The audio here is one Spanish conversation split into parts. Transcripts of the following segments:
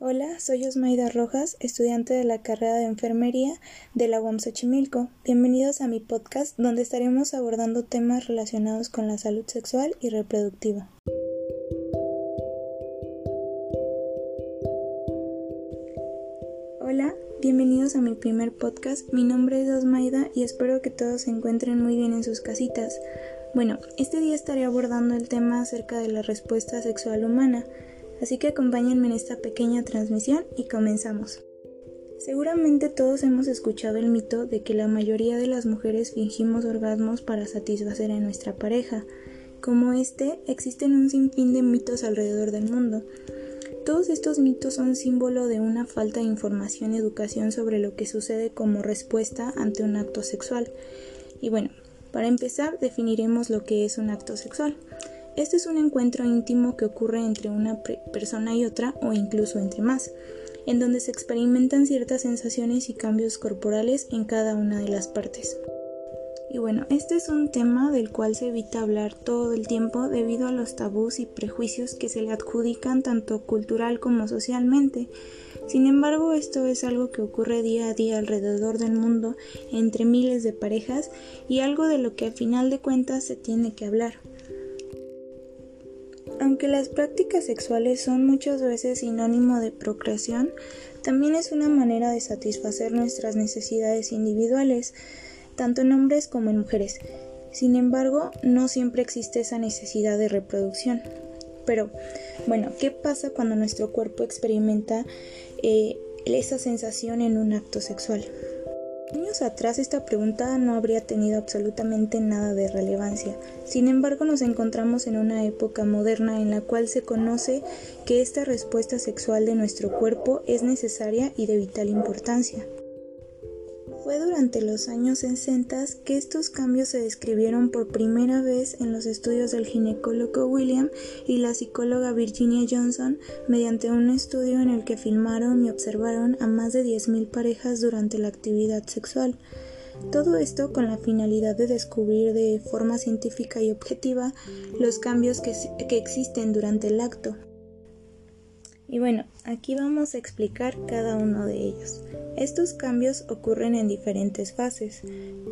Hola, soy Osmaida Rojas, estudiante de la carrera de enfermería de la UAM Xochimilco. Bienvenidos a mi podcast donde estaremos abordando temas relacionados con la salud sexual y reproductiva. Hola, bienvenidos a mi primer podcast. Mi nombre es Osmaida y espero que todos se encuentren muy bien en sus casitas. Bueno, este día estaré abordando el tema acerca de la respuesta sexual humana. Así que acompáñenme en esta pequeña transmisión y comenzamos. Seguramente todos hemos escuchado el mito de que la mayoría de las mujeres fingimos orgasmos para satisfacer a nuestra pareja. Como este, existen un sinfín de mitos alrededor del mundo. Todos estos mitos son símbolo de una falta de información y educación sobre lo que sucede como respuesta ante un acto sexual. Y bueno, para empezar definiremos lo que es un acto sexual. Este es un encuentro íntimo que ocurre entre una persona y otra o incluso entre más, en donde se experimentan ciertas sensaciones y cambios corporales en cada una de las partes. Y bueno, este es un tema del cual se evita hablar todo el tiempo debido a los tabús y prejuicios que se le adjudican tanto cultural como socialmente. Sin embargo, esto es algo que ocurre día a día alrededor del mundo entre miles de parejas y algo de lo que a final de cuentas se tiene que hablar. Aunque las prácticas sexuales son muchas veces sinónimo de procreación, también es una manera de satisfacer nuestras necesidades individuales, tanto en hombres como en mujeres. Sin embargo, no siempre existe esa necesidad de reproducción. Pero, bueno, ¿qué pasa cuando nuestro cuerpo experimenta eh, esa sensación en un acto sexual? Años atrás esta pregunta no habría tenido absolutamente nada de relevancia. Sin embargo, nos encontramos en una época moderna en la cual se conoce que esta respuesta sexual de nuestro cuerpo es necesaria y de vital importancia. Fue durante los años 60 que estos cambios se describieron por primera vez en los estudios del ginecólogo William y la psicóloga Virginia Johnson mediante un estudio en el que filmaron y observaron a más de 10.000 parejas durante la actividad sexual. Todo esto con la finalidad de descubrir de forma científica y objetiva los cambios que, que existen durante el acto. Y bueno, aquí vamos a explicar cada uno de ellos. Estos cambios ocurren en diferentes fases.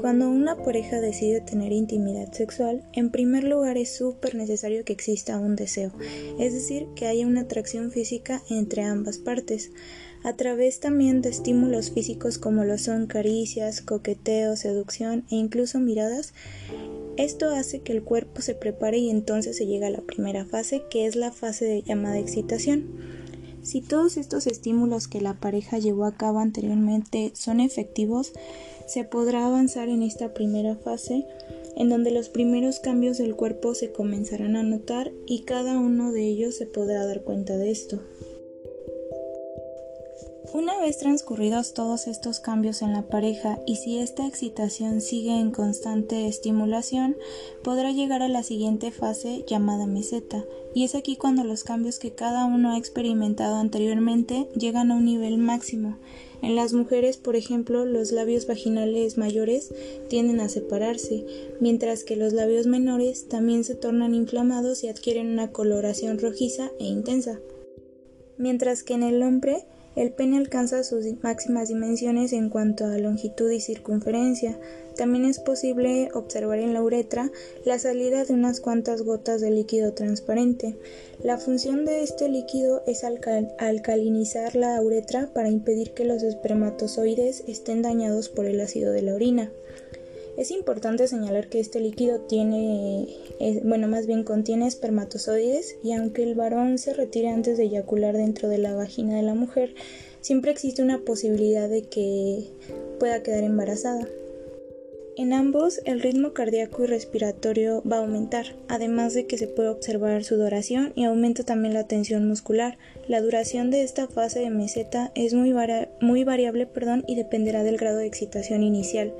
Cuando una pareja decide tener intimidad sexual, en primer lugar es súper necesario que exista un deseo, es decir, que haya una atracción física entre ambas partes, a través también de estímulos físicos como lo son caricias, coqueteo, seducción e incluso miradas. Esto hace que el cuerpo se prepare y entonces se llega a la primera fase, que es la fase de llamada excitación. Si todos estos estímulos que la pareja llevó a cabo anteriormente son efectivos, se podrá avanzar en esta primera fase en donde los primeros cambios del cuerpo se comenzarán a notar y cada uno de ellos se podrá dar cuenta de esto. Una vez transcurridos todos estos cambios en la pareja y si esta excitación sigue en constante estimulación, podrá llegar a la siguiente fase llamada meseta, y es aquí cuando los cambios que cada uno ha experimentado anteriormente llegan a un nivel máximo. En las mujeres, por ejemplo, los labios vaginales mayores tienden a separarse, mientras que los labios menores también se tornan inflamados y adquieren una coloración rojiza e intensa. Mientras que en el hombre el pene alcanza sus máximas dimensiones en cuanto a longitud y circunferencia. También es posible observar en la uretra la salida de unas cuantas gotas de líquido transparente. La función de este líquido es alcalinizar la uretra para impedir que los espermatozoides estén dañados por el ácido de la orina. Es importante señalar que este líquido tiene, bueno, más bien contiene espermatozoides y aunque el varón se retire antes de eyacular dentro de la vagina de la mujer, siempre existe una posibilidad de que pueda quedar embarazada. En ambos, el ritmo cardíaco y respiratorio va a aumentar, además de que se puede observar sudoración y aumenta también la tensión muscular. La duración de esta fase de meseta es muy, muy variable perdón, y dependerá del grado de excitación inicial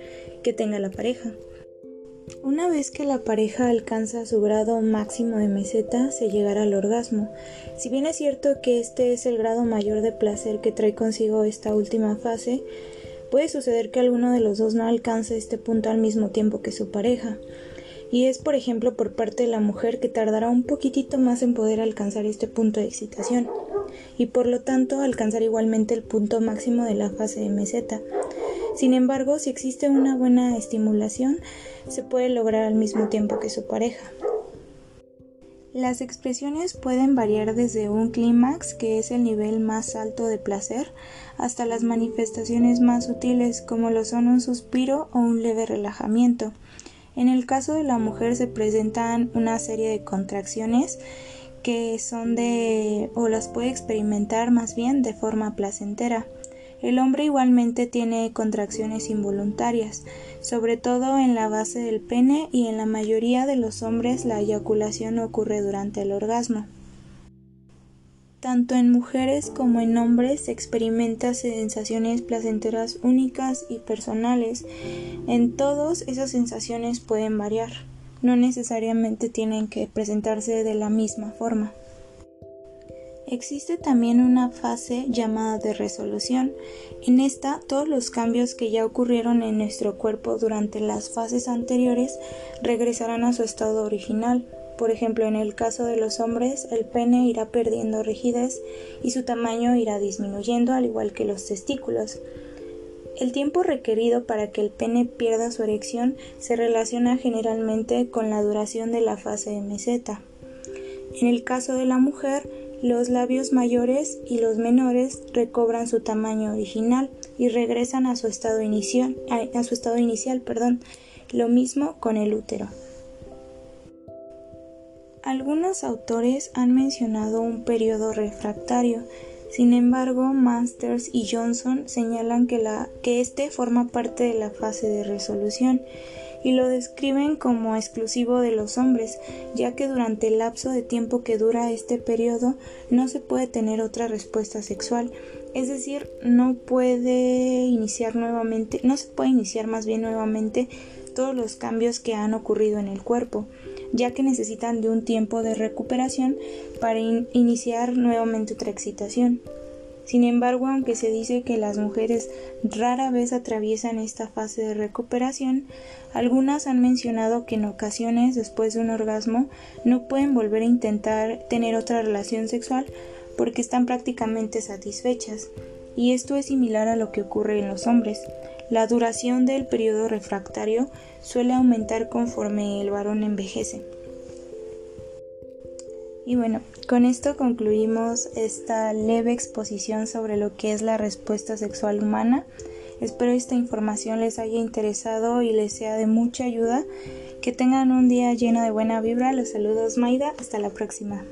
que tenga la pareja. Una vez que la pareja alcanza su grado máximo de meseta, se llegará al orgasmo. Si bien es cierto que este es el grado mayor de placer que trae consigo esta última fase, Puede suceder que alguno de los dos no alcance este punto al mismo tiempo que su pareja. Y es, por ejemplo, por parte de la mujer que tardará un poquitito más en poder alcanzar este punto de excitación. y por lo tanto alcanzar igualmente el punto máximo de la fase de meseta. Sin embargo, si existe una buena estimulación, se puede lograr al mismo tiempo que su pareja. Las expresiones pueden variar desde un clímax, que es el nivel más alto de placer, hasta las manifestaciones más sutiles, como lo son un suspiro o un leve relajamiento. En el caso de la mujer se presentan una serie de contracciones que son de o las puede experimentar más bien de forma placentera. El hombre igualmente tiene contracciones involuntarias, sobre todo en la base del pene y en la mayoría de los hombres la eyaculación ocurre durante el orgasmo. Tanto en mujeres como en hombres se experimenta sensaciones placenteras únicas y personales. En todos esas sensaciones pueden variar, no necesariamente tienen que presentarse de la misma forma. Existe también una fase llamada de resolución. En esta, todos los cambios que ya ocurrieron en nuestro cuerpo durante las fases anteriores regresarán a su estado original. Por ejemplo, en el caso de los hombres, el pene irá perdiendo rigidez y su tamaño irá disminuyendo, al igual que los testículos. El tiempo requerido para que el pene pierda su erección se relaciona generalmente con la duración de la fase de meseta. En el caso de la mujer, los labios mayores y los menores recobran su tamaño original y regresan a su estado inicial, a, su estado inicial, perdón. Lo mismo con el útero. Algunos autores han mencionado un periodo refractario, sin embargo, Masters y Johnson señalan que, la, que este forma parte de la fase de resolución y lo describen como exclusivo de los hombres, ya que durante el lapso de tiempo que dura este periodo no se puede tener otra respuesta sexual, es decir, no puede iniciar nuevamente, no se puede iniciar más bien nuevamente todos los cambios que han ocurrido en el cuerpo, ya que necesitan de un tiempo de recuperación para iniciar nuevamente otra excitación. Sin embargo, aunque se dice que las mujeres rara vez atraviesan esta fase de recuperación, algunas han mencionado que en ocasiones después de un orgasmo no pueden volver a intentar tener otra relación sexual porque están prácticamente satisfechas, y esto es similar a lo que ocurre en los hombres. La duración del periodo refractario suele aumentar conforme el varón envejece. Y bueno, con esto concluimos esta leve exposición sobre lo que es la respuesta sexual humana. Espero esta información les haya interesado y les sea de mucha ayuda. Que tengan un día lleno de buena vibra. Los saludos Maida. Hasta la próxima.